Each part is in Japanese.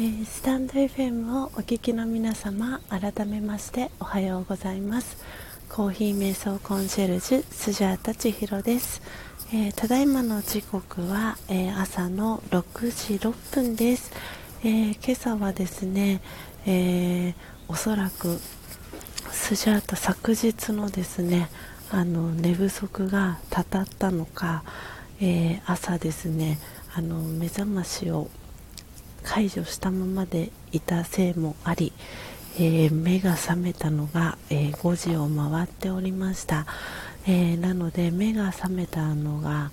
えー、スタンド FM をお聞きの皆様改めましておはようございます。コーヒー瞑想コンシェルジュスジャータ千尋です、えー、ただいまの時刻は、えー、朝の6時6分です、え今朝はですね、えおそらくスジャータ昨日のですねあの寝不足がたたったのか、え朝ですねあの目覚ましを解除したままでいたせいもあり、えー、目が覚めたのが、えー、5時を回っておりました、えー、なので目が覚めたのが、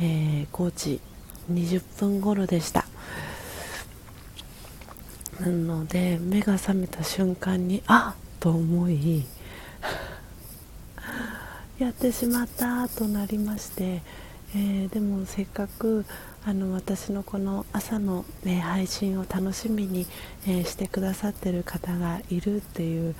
え5時20分頃でした。なので目が覚めた瞬間にあっと思い やってしまったとなりまして、えでもせっかくあの私のこの朝の、ね、配信を楽しみに、えー、してくださってる方がいるっていう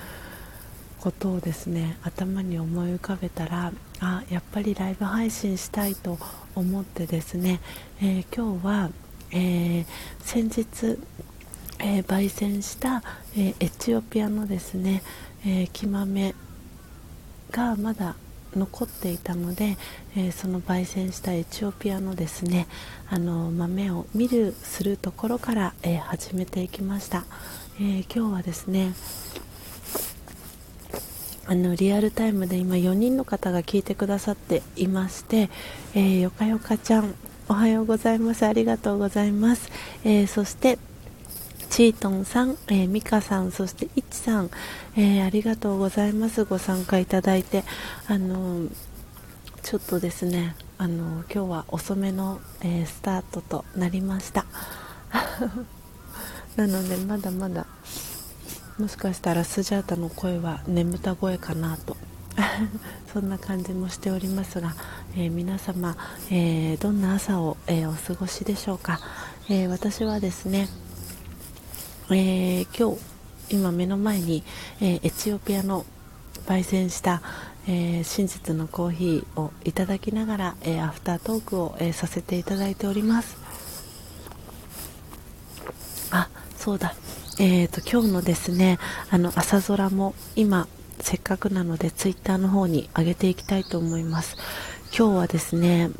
ことをですね頭に思い浮かべたらあやっぱりライブ配信したいと思ってですね、えー、今日は、えー、先日、え焙煎した、えエチオピアのですね、え木豆がまだ残っていたので、えー、その焙煎したエチオピアのですねあの豆を見るするところから、えー、始めていきました、えー、今日はですねあのリアルタイムで今4人の方が聞いてくださっていまして、えよかよかちゃんおはようございます。ありがとうございます、えそしてチートンさん、えー、ミカさん、そしてイチさん、えー、ありがとうございます。ご参加いただいて、あのちょっとですね、あの今日は遅めの、え、スタートとなりました。なので、まだまだ、もしかしたらスジャータの声は眠た声かなと。そんな感じもしておりますが、えー、皆様、えー、どんな朝を、えー、お過ごしでしょうか、え私はですねえー、今日今目の前に、えー、エチオピアの焙煎した、えー、真実のコーヒーをいただきながら、えアフタートークを、えさせていただいております。あそうだ。えーと、今日のですねあの朝空も今せっかくなのでツイッターの方に上げていきたいと思います。今日はですね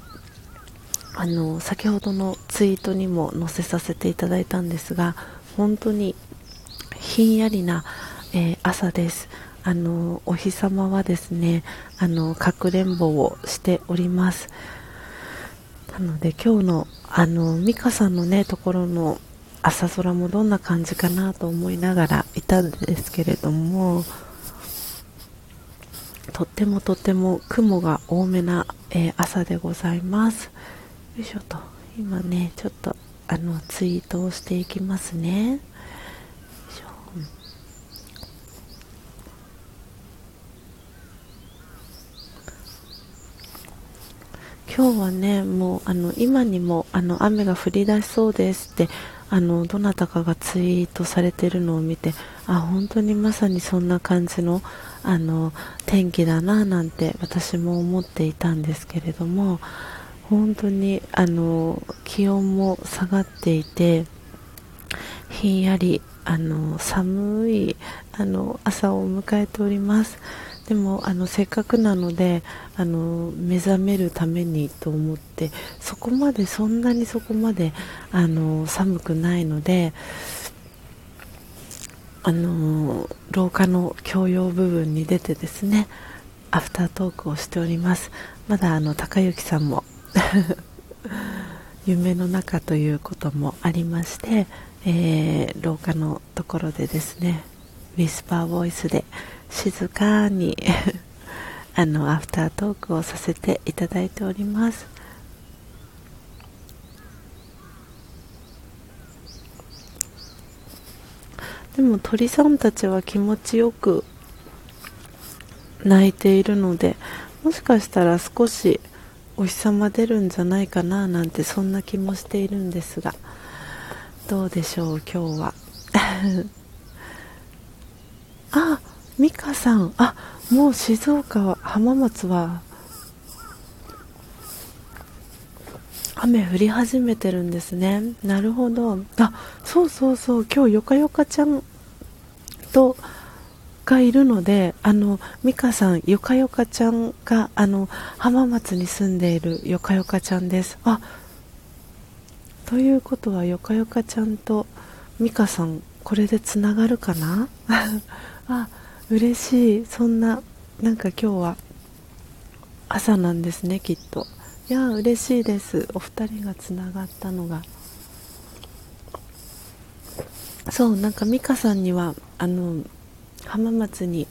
あの先ほどのツイートにも載せさせていただいたんですが本当にひんやりな、えー、朝です。あのお日様はですねあのかくれんぼをしております。なので今日のあの美香さんのねところの朝空もどんな感じかなと思いながらいたんですけれどもとってもとっても雲が多めな、えー、朝でございます。よいしょと。今ねちょっとあのツイートをしていきますね。今日はね、もうあの今にもあの雨が降り出しそうですってあのどなたかがツイートされてるのを見てあ本当にまさにそんな感じのあの天気だななんて私も思っていたんですけれども本当にあの気温も下がっていてひんやりあの寒いあの朝を迎えております。でもあのせっかくなのであの目覚めるためにと思ってそこまでそんなにそこまであの寒くないのであの廊下の共用部分に出てですねアフタートークをしております。まだあの高之さんも 夢の中ということもありまして、えー、廊下のところでですねウィスパーボイスで静かに あのアフタートークをさせていただいております。でも鳥さんたちは気持ちよく鳴いているのでもしかしたら少しお日様出るんじゃないかななんてそんな気もしているんですがどうでしょう今日は。あ美香さん。あもう静岡は浜松は雨降り始めてるんですね。なるほど。あそうそうそう。今日よかよかちゃんとがいるのであの美香さんよかよかちゃんがあの浜松に住んでいるよかよかちゃんです。あということはよかよかちゃんと美香さんこれでつながるかな？あ嬉しい。そんななんか今日は朝なんですねきっと。いや嬉しいです。お二人がつながったのが。そうなんか美香さんにはあの浜松に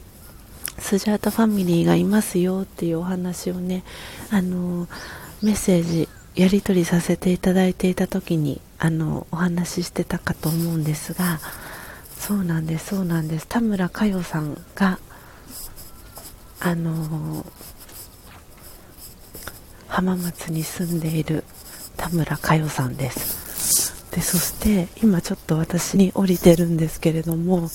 スジャータファミリーがいますよっていうお話をねあのメッセージやり取りさせていただいていた時にあのお話ししてたかと思うんですがそうなんですそうなんです。田村佳代さんがあの浜松に住んでいる田村佳代さんです。でそして今ちょっと私に降りてるんですけれども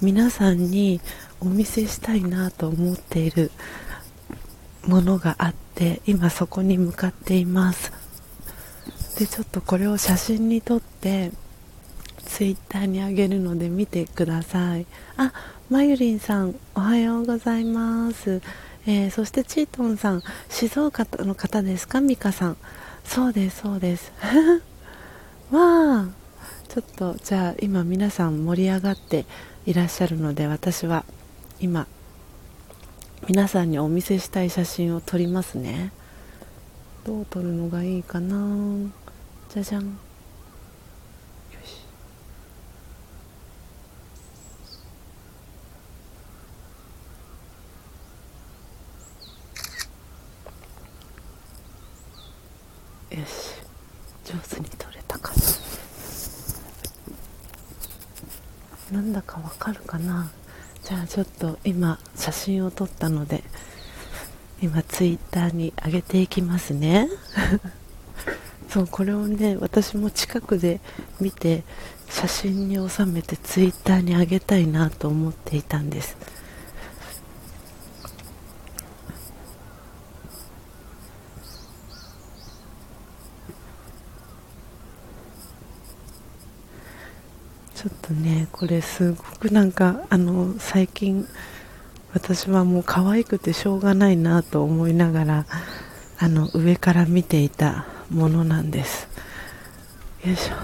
皆さんにお見せしたいなと思っているものがあって今そこに向かっています。でちょっとこれを写真に撮ってツイッターにあげるので見てください。あまゆりんさんおはようございます。えー、そしてチートンさん静岡の方ですか？ミカさん。そうですそうです。わあちょっとじゃあ今皆さん盛り上がっていらっしゃるので私は今皆さんにお見せしたい写真を撮りますね。どう撮るのがいいかな。じゃじゃん。よし。よし。上手に撮れたかなんだかわかるかな？じゃあちょっと今写真を撮ったので今ツイッターに上げていきますね。そうこれをね私も近くで見て写真に収めてツイッターに上げたいなと思っていたんです。とねこれすごくなんかあの最近私はもう可愛くてしょうがないなと思いながらあの上から見ていたものなんです。よいしょ。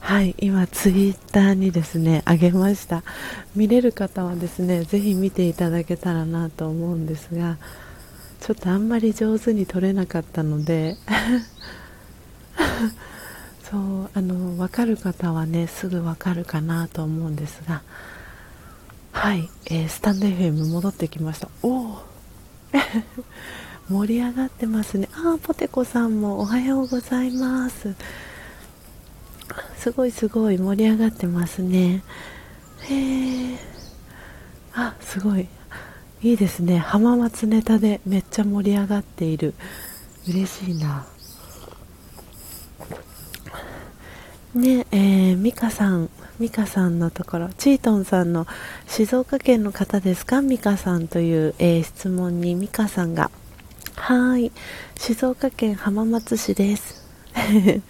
はい今ツイッターにですねあげました。見れる方はですねぜひ見ていただけたらなと思うんですがちょっとあんまり上手に撮れなかったので そうあの分かる方はねすぐ分かるかなと思うんですが。はい、えー、スタンド FM 戻ってきました。おお 盛り上がってますね。あポテコさんもおはようございます。すごいすごい盛り上がってますね。へえあすごい。いいですね。浜松ネタでめっちゃ盛り上がっている。嬉しいな。ねえー、ミカさん、ミカさんのところ、チートンさんの静岡県の方ですか？ミカさんという、えー、質問にミカさんが、はい、静岡県浜松市です。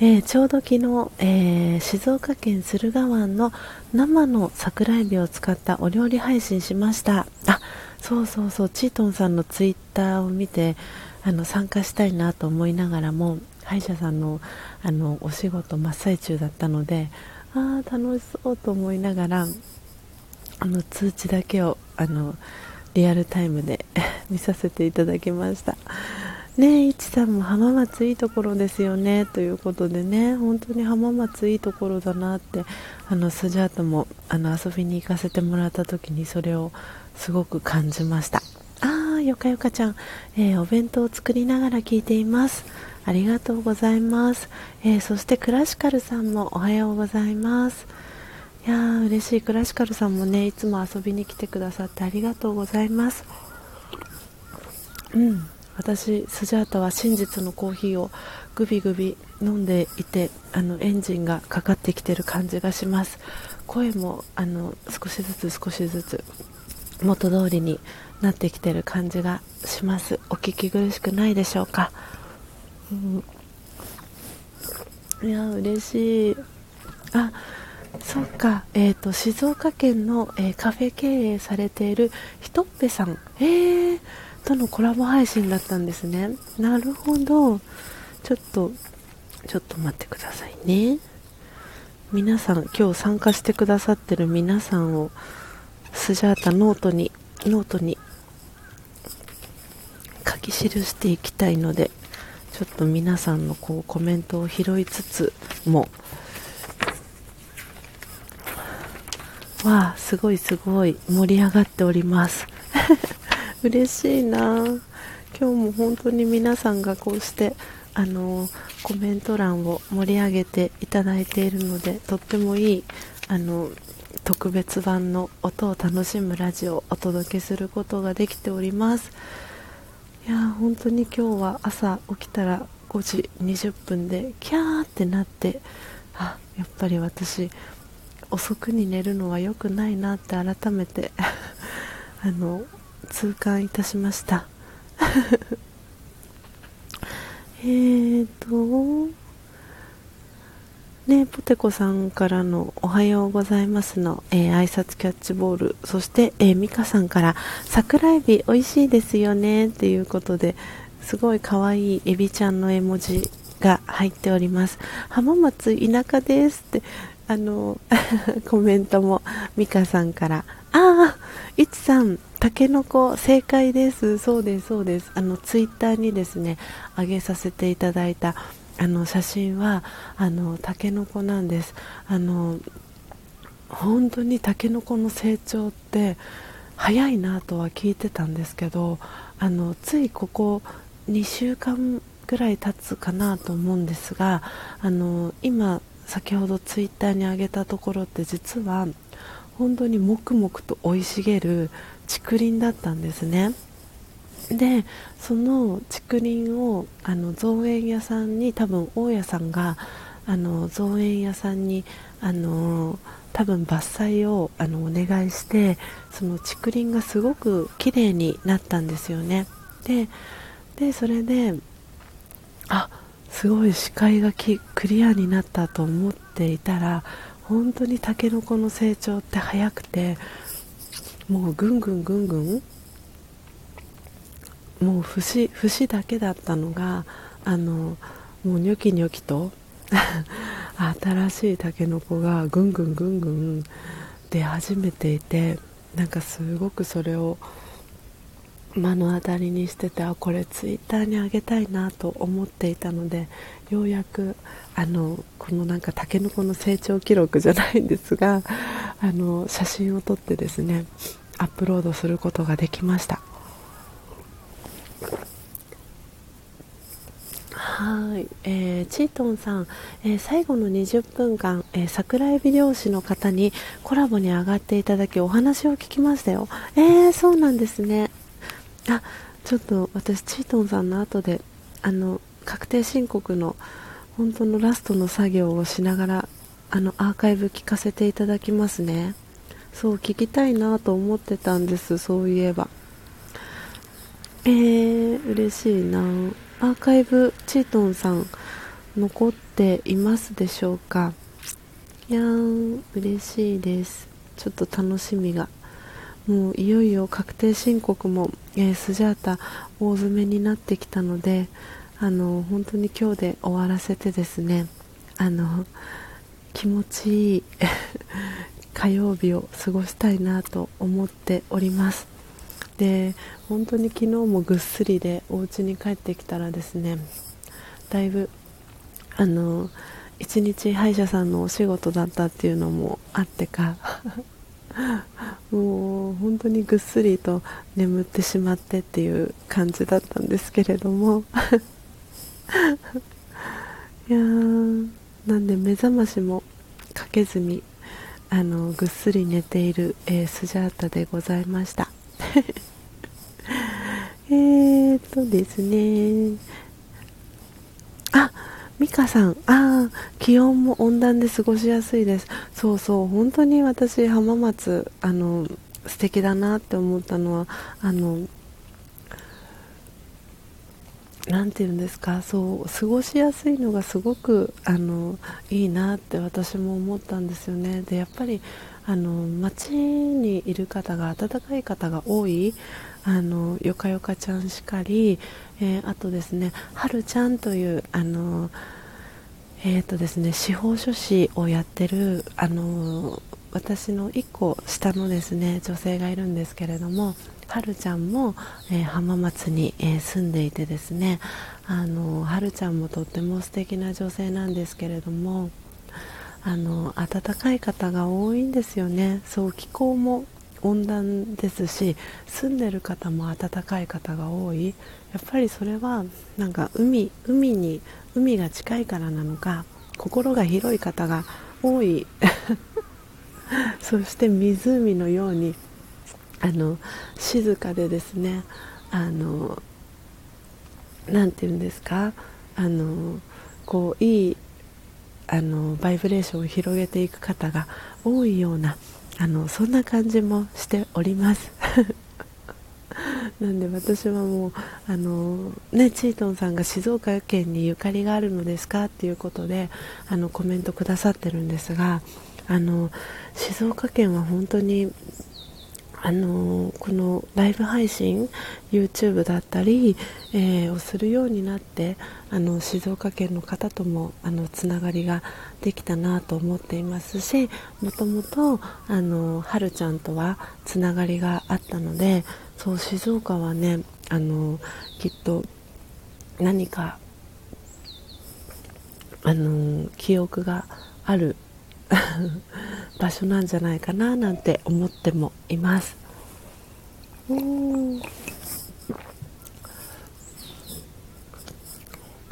えー、ちょうど昨日、えー、静岡県駿河湾の生の桜えびを使ったお料理配信しました。あそうそうそう。チートンさんのツイッターを見てあの参加したいなと思いながらも歯医者さんのあのお仕事真っ最中だったのでああ楽しそうと思いながらあの通知だけをあのリアルタイムで 見させていただきました。ねえいちさんも浜松いいところですよねということでね本当に浜松いいところだなってあのスジャートもあの遊びに行かせてもらった時にそれをすごく感じました。ああよかよかちゃん、えー、お弁当を作りながら聞いています。ありがとうございます、えー、そしてクラシカルさんもおはようございます。いやー嬉しい。クラシカルさんもねいつも遊びに来てくださってありがとうございます。うん。私スジャータは真実のコーヒーをグビグビ飲んでいてあのエンジンがかかってきてる感じがします。声もあの少しずつ少しずつ元通りになってきてる感じがします。お聞き苦しくないでしょうか？いや嬉しい。あそうか、えーと、静岡県の、えー、カフェ経営されているひとっぺさん、えー、とのコラボ配信だったんですね。なるほど。ちょっとちょっと待ってくださいね。皆さん今日参加してくださってる皆さんをスジャータノートにノートに書き記していきたいのでちょっと皆さんのこうコメントを拾いつつもわあすごいすごい盛り上がっております。嬉しいな。今日も本当に皆さんがこうしてあのコメント欄を盛り上げていただいているのでとってもいいあの特別版の音を楽しむラジオをお届けすることができております。いや本当に今日は朝起きたら5時20分でキャーってなってあやっぱり私遅くに寝るのは良くないなって改めて あの痛感いたしました。えーとねポテコさんからの「おはようございますの」えー、挨拶キャッチボールそして、えー、ミカさんから「桜エビ美味しいですよね」っていうことですごい可愛いエビちゃんの絵文字が入っております。浜松田舎ですってあの コメントもミカさんからああいちさんたけのこ正解です。そうですそうです。あのツイッターにですね上げさせていただいたあの写真はあのたけのこなんです。あの本当にたけのこの成長って早いなとは聞いてたんですけどあのついここ2週間ぐらい経つかなと思うんですがあの今先ほどツイッターに上げたところって実は本当にもくもくと生い茂る竹林だったんですね。でその竹林をあの造園屋さんに多分大家さんがあの造園屋さんにあの多分伐採をあのお願いしてその竹林がすごく綺麗になったんですよね。ででそれであすごい視界がクリアになったと思っていたら本当にタケノコの成長って早くてもうぐんぐんぐんぐんもう節節だけだったのがあのもうニョキニョキと 新しいタケノコがぐんぐんぐんぐん出始めていてなんかすごくそれを目の当たりにしててあこれツイッターにあげたいなと思っていたのでようやくあのこのなんかタケノコの成長記録じゃないんですがあの写真を撮ってですねアップロードすることができました。はい、えー、チートンさん、えー、最後の20分間、えー、桜エビ漁師の方にコラボに上がっていただきお話を聞きましたよ。えー、そうなんですね。あ、ちょっと私チートンさんの後であの確定申告の本当のラストの作業をしながらあのアーカイブ聞かせていただきますね。そう聞きたいなと思ってたんですそういえば。えー、嬉しいな。アーカイブチートンさん残っていますでしょうか？いやーん嬉しいです。ちょっと楽しみが。もういよいよ確定申告も、えー、スジャータ大詰めになってきたのであの本当に今日で終わらせてですね。あの気持ちいい 火曜日を過ごしたいなと思っております。で本当に昨日もぐっすりでお家に帰ってきたらですねだいぶあの一日歯医者さんのお仕事だったっていうのもあってか もう本当にぐっすりと眠ってしまってっていう感じだったんですけれども いやーなんで目覚ましもかけずにあのぐっすり寝ている、えー、スジャータでございました。えっとですね。あミカさん。あ気温も温暖で過ごしやすいです。そうそう。本当に私浜松あの素敵だなって思ったのはあの何て言うんですか。そう過ごしやすいのがすごくあのいいなって私も思ったんですよね。でやっぱりあの街にいる方が温かい方が多いあのよかよかちゃんしかり、えー、あとですねはるちゃんというあのえーとですね、司法書士をやってるあの私の1個下のですね女性がいるんですけれどもはるちゃんも、えー、浜松に、えー、住んでいてですねあのはるちゃんもとっても素敵な女性なんですけれどもあの暖かい方が多いんですよね。そう気候も温暖ですし住んでる方も暖かい方が多い。やっぱりそれはなんか海海に海が近いからなのか心が広い方が多い。そして湖のようにあの静かでですねあのなて言うんですかあのこういいあのバイブレーションを広げていく方が多いようなあのそんな感じもしております。なんで私はもうあの、ね、チートンさんが静岡県にゆかりがあるのですかっていうことであのコメントくださってるんですがあの静岡県は本当にあのこのライブ配信 YouTube だったり、えー、をするようになってあの静岡県の方ともあのつながりができたなと思っていますしもともとあのはるちゃんとはつながりがあったのでそう静岡はねあのきっと何かあの記憶がある 場所なんじゃないかななんて思ってもいます。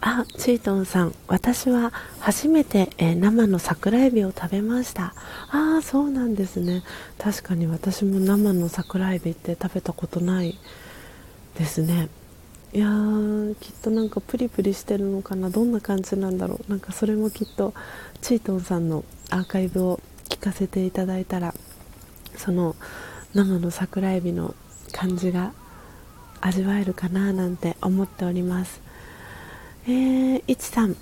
あチートンさん私は初めて、えー、生の桜エビを食べました。ああそうなんですね。確かに私も生の桜エビって食べたことないですね。いやーきっとなんかプリプリしてるのかなどんな感じなんだろう。なんかそれもきっとチートンさんのアーカイブを聞かせていただいたらその生の桜エビの感じが味わえるかななんて思っております。えー、いちさん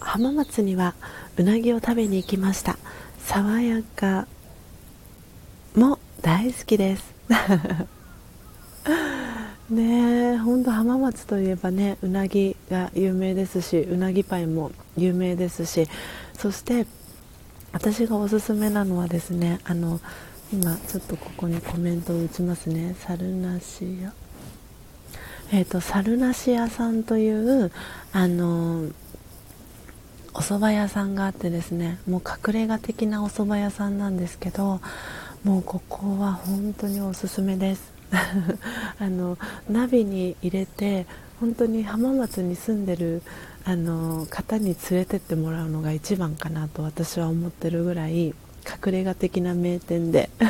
浜松にはうなぎを食べに行きました。爽やかも大好きです。ねえほんと浜松といえばねうなぎが有名ですしうなぎパイも有名ですしそして私がおすすめなのはですねあの今ちょっとここにコメントを打ちますね。サルナシ屋。えーと、サルナシ屋さんというあのお蕎麦屋さんがあってですねもう隠れ家的なお蕎麦屋さんなんですけどもうここは本当におすすめです。あのナビに入れて本当に浜松に住んでるあの方に連れてってもらうのが一番かなと私は思ってるぐらい隠れ家的な名店で。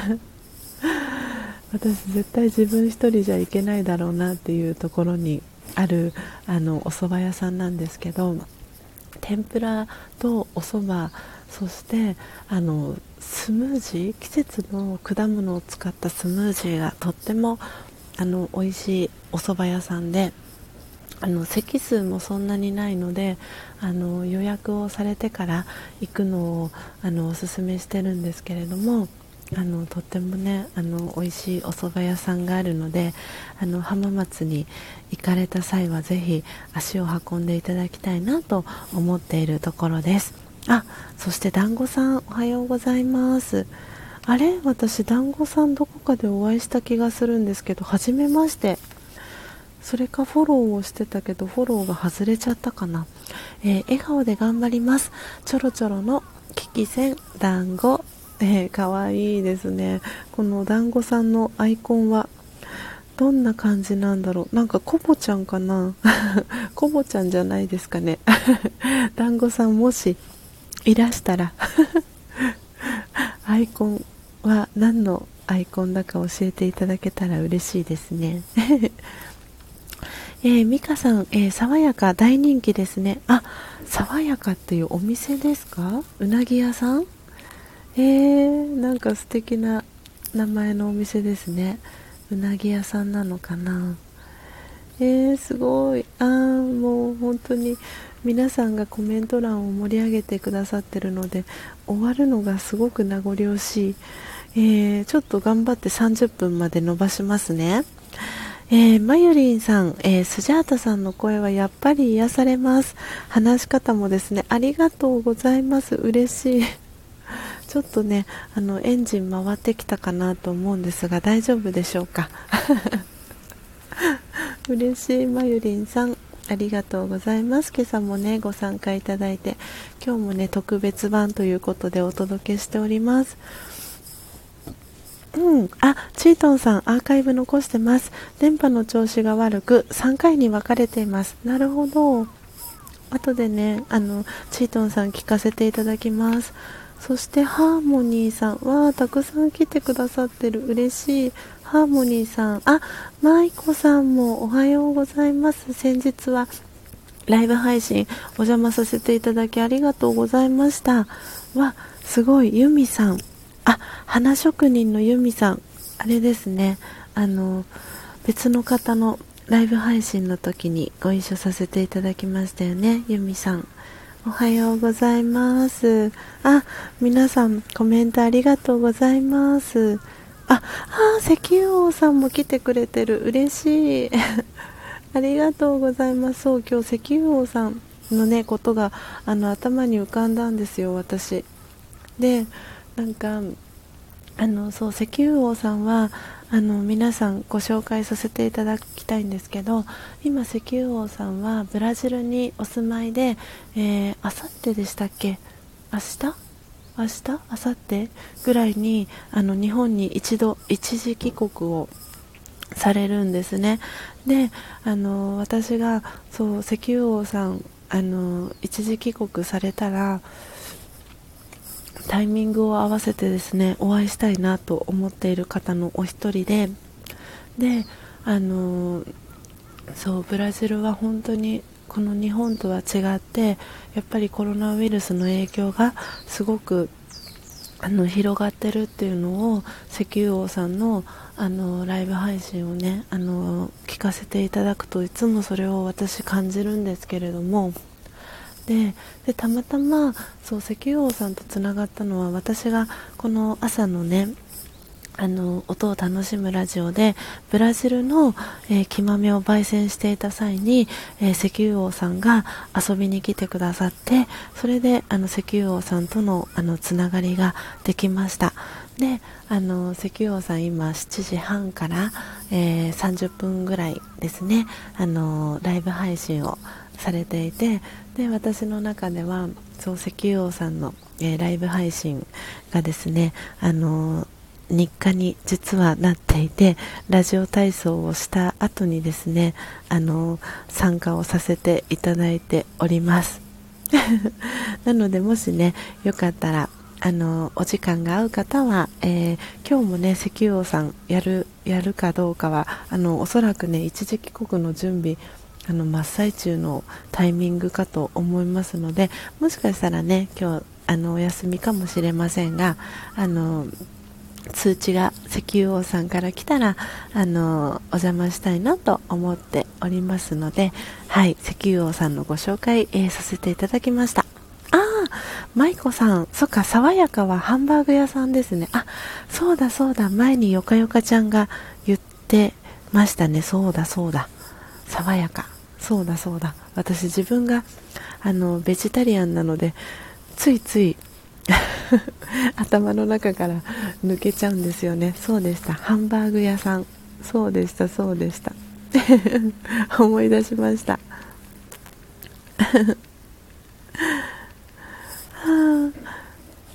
私絶対自分一人じゃいけないだろうなっていうところにあるあのお蕎麦屋さんなんですけど天ぷらとお蕎麦そしてあのスムージー季節の果物を使ったスムージーがとってもあの美味しいお蕎麦屋さんであの席数もそんなにないのであの予約をされてから行くのをあのおすすめしてるんですけれどもあのとってもねあの美味しいお蕎麦屋さんがあるのであの浜松に行かれた際はぜひ足を運んでいただきたいなと思っているところです。あそして団子さんおはようございます。あれ？私団子さんどこかでお会いした気がするんですけど初めまして。それかフォローをしてたけどフォローが外れちゃったかな、えー、笑顔で頑張ります。ちょろちょろの危機戦団子。えー、かわいいですね。この団子さんのアイコンは。どんな感じなんだろう。なんかコボちゃんかな。コボちゃんじゃないですかね。団子さんもしいらしたら。アイコンは何のアイコンだか教えていただけたら嬉しいですね。えー、ミカさん、えー、爽やか大人気ですね。あ、爽やかっていうお店ですか？うなぎ屋さん？えー、なんか素敵な名前のお店ですね。うなぎ屋さんなのかな？えー、すごい。あーもう本当に皆さんがコメント欄を盛り上げてくださってるので終わるのがすごく名残惜しい、えー、ちょっと頑張って30分まで伸ばしますね。えー、まゆりんさん、えー、スジャータさんの声はやっぱり癒されます。話し方もですねありがとうございます。嬉しい。ちょっとねあのエンジン回ってきたかなと思うんですが大丈夫でしょうか？嬉しいまゆりんさん。ありがとうございます今朝もねご参加いただいて今日もね特別版ということでお届けしておりますうん、あ、チートンさん、アーカイブ残してます。電波の調子が悪く、3回に分かれています。なるほど。後でね、あの、チートンさん聞かせていただきます。そしてハーモニーさんわあたくさん来てくださってる嬉しいハーモニーさん。あマイコさんもおはようございます。先日はライブ配信お邪魔させていただきありがとうございました。わすごいユミさん。あ花職人のユミさん。あれですね。あの別の方のライブ配信の時にご一緒させていただきましたよねユミさん。おはようございます。あ、皆さんコメントありがとうございます。あ、あ、石油王さんも来てくれてる。嬉しい。ありがとうございます。そう、今日石油王さんのね、ことが、あの、頭に浮かんだんですよ、私。で、なんか、あの、そう、石油王さんは、あの皆さんご紹介させていただきたいんですけど今石油王さんはブラジルにお住まいで、えー、あさってでしたっけ？明日？明日？明後日？ぐらいにあの日本に一度一時帰国をされるんですね。であの私がそう石油王さんあの一時帰国されたらタイミングを合わせてですねお会いしたいなと思っている方のお一人でであのそうブラジルは本当にこの日本とは違ってやっぱりコロナウイルスの影響がすごくあの広がってるっていうのを石油王さんのあのライブ配信をねあの聞かせていただくといつもそれを私感じるんですけれどもででたまたまそう石油王さんとつながったのは私がこの朝のねあの音を楽しむラジオでブラジルの、えー、木豆を焙煎していた際に、えー、石油王さんが遊びに来てくださってそれであの石油王さんとのあのつながりができました。であの石油王さん今7時半から、えー、30分ぐらいですねあのライブ配信をされていてで私の中ではそう石油王さんの、えー、ライブ配信がですねあの日課に実はなっていてラジオ体操をした後にですねあの参加をさせていただいております。なのでもしねよかったらあのお時間が合う方は、えー、今日もね石油王さんやるやるかどうかはあのおそらくね一時帰国の準備あの真っ最中のタイミングかと思いますのでもしかしたらね今日あのお休みかもしれませんがあの通知が石油王さんから来たらあのお邪魔したいなと思っておりますのではい石油王さんのご紹介、えー、させていただきました。ああ舞子さん。そっか爽やかはハンバーグ屋さんですね。あそうだそうだ。前によかよかちゃんが言ってましたね。そうだそうだ。爽やか。そうだそうだ。私自分があのベジタリアンなのでついつい 頭の中から抜けちゃうんですよね。そうでした。ハンバーグ屋さん。そうでしたそうでした。思い出しました。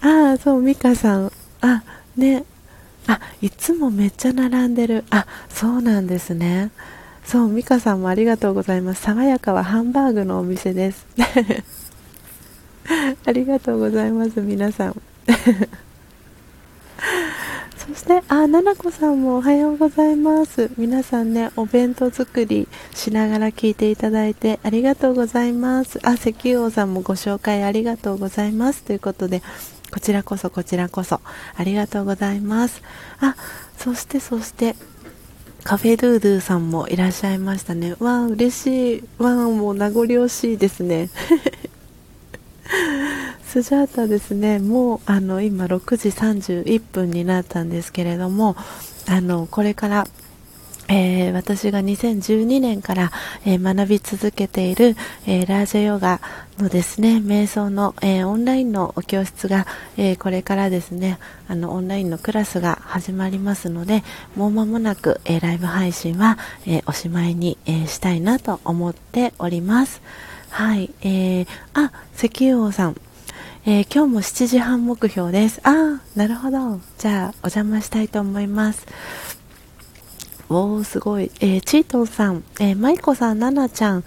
ああそう美香さん。あね。あいつもめっちゃ並んでる。あそうなんですね。そう美香さんもありがとうございます。爽やかはハンバーグのお店です。ありがとうございます皆さん。そしてあななこさんもおはようございます。皆さんねお弁当作りしながら聞いていただいてありがとうございます。あ石油王さんもご紹介ありがとうございます。ということでこちらこそこちらこそありがとうございます。あそしてそしてカフェドゥードゥさんもいらっしゃいましたね。わあ、嬉しい。わあ、もう名残惜しいですね。スジャータですね、もうあの今6時31分になったんですけれども、あのこれからえー、私が2012年から、えー、学び続けている、えー、ラージャヨガのですね瞑想の、えオンラインの教室が、えこれからですねあのオンラインのクラスが始まりますのでもう間もなく、えライブ配信は、えおしまいに、えしたいなと思っておりますはい、えー、あ石油王さんえー、今日も7時半目標です。あ、なるほど。じゃあ、お邪魔したいと思います。おー、すごい。えー、チートンさん、えー、マイコさん、ナナちゃん、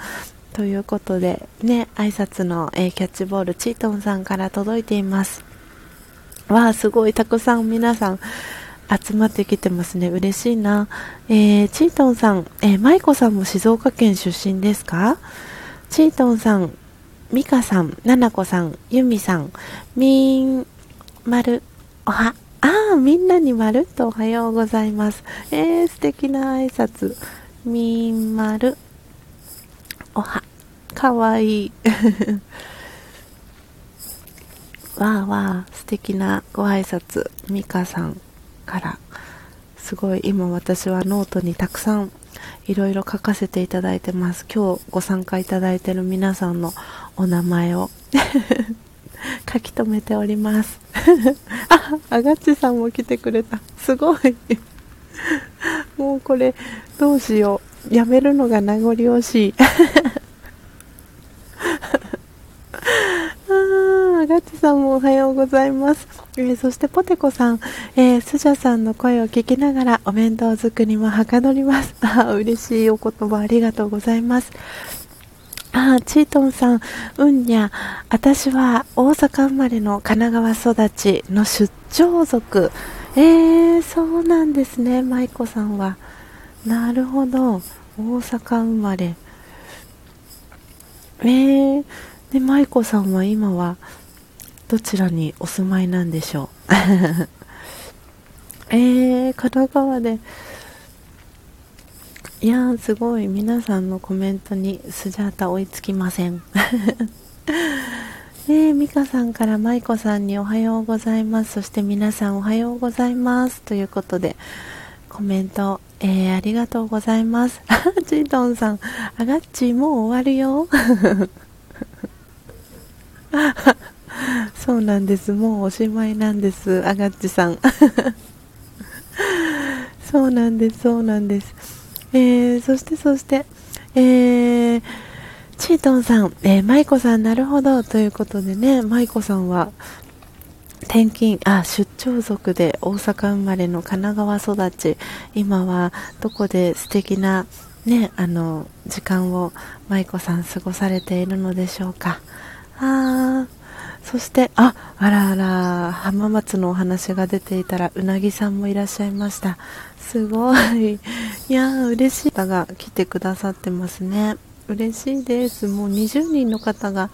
ということで、ね、挨拶の、えー、キャッチボール、チートンさんから届いています。わあ、すごい、たくさん皆さん、集まってきてますね。嬉しいな。えー、チートンさん、えー、マイコさんも静岡県出身ですか？チートンさん、ミカさん、ナナコさん、ユミさん、みん、まる、おは、ああ、みんなにまるっとおはようございます。えー、素敵な挨拶。みんまる。おは。かわいい。わあわあ、素敵なご挨拶。みかさんから。すごい、今私はノートにたくさんいろいろ書かせていただいてます。今日ご参加いただいてる皆さんのお名前を 書き留めております ああがっちさんも来てくれたすごい もうこれどうしようやめるのが名残惜しいあガッチさんもおはようございます。えー、そしてポテコさん、えー、スジャさんの声を聞きながらお弁当作りもはかどります。あ嬉しいお言葉ありがとうございます。あチートンさん、うんにゃ、私は大阪生まれの神奈川育ちの出張族。えー、そうなんですね、舞子さんは。なるほど、大阪生まれ。えー、で、舞子さんは今はどちらにお住まいなんでしょう？えー、神奈川で。いやーすごい。皆さんのコメントにスジャータ追いつきません。ね えミカさんから舞子さんにおはようございます。そして皆さんおはようございます。ということでコメント、えー、ありがとうございます。ジートンさんあがっちもう終わるよ。そうなんです。もうおしまいなんです。あがっちさん。そうなんですそうなんです。えー、そしてそして、えー、チートンさん、えー、舞子さん、なるほどということでね、舞子さんは転勤あ出張族で大阪生まれの神奈川育ち。今はどこで素敵なねあの時間を舞子さん過ごされているのでしょうか。あそしてああらあら浜松のお話が出ていたらうなぎさんもいらっしゃいましたすごい。いや嬉しい方が来てくださってますね。嬉しいです。もう20人の方が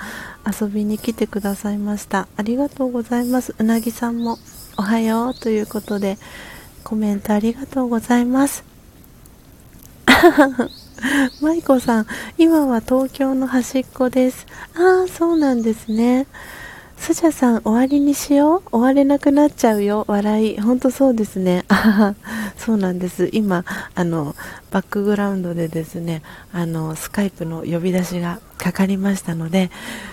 遊びに来てくださいました。ありがとうございます。うなぎさんもおはようということで、コメントありがとうございます。マイコさん、今は東京の端っこです。ああ、そうなんですね。スジャさん、終わりにしよう終われなくなっちゃうよ。笑い。ほんとそうですね。あ そうなんです。今、あの、バックグラウンドでですね、あの、スカイプの呼び出しがかかりましたので、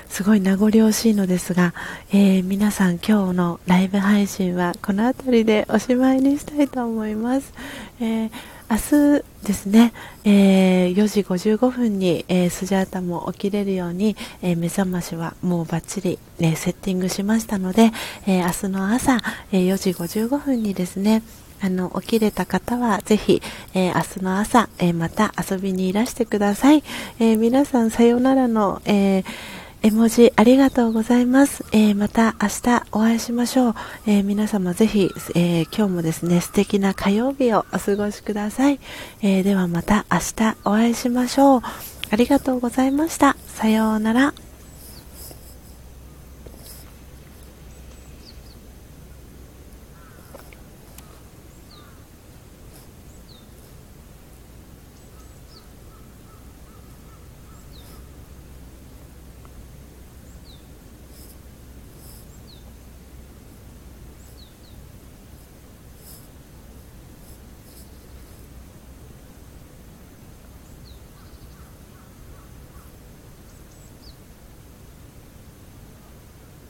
すごい名残惜しいのですが、えー、皆さん今日のライブ配信はこの辺りでおしまいにしたいと思います。えー明日ですね、えー、4時55分に、えー、スジャータも起きれるように、えー、目覚ましはもうバッチリ、ね、セッティングしましたので、え明日の朝、え4時55分にですね、あの、起きれた方はぜひ、え明日の朝、えまた遊びにいらしてください。え皆さんさよならの、えー絵文字ありがとうございます。えー、また明日お会いしましょう。えー、皆様ぜひ、えー、今日もですね、素敵な火曜日をお過ごしください。えではまた明日お会いしましょう。ありがとうございました。さようなら。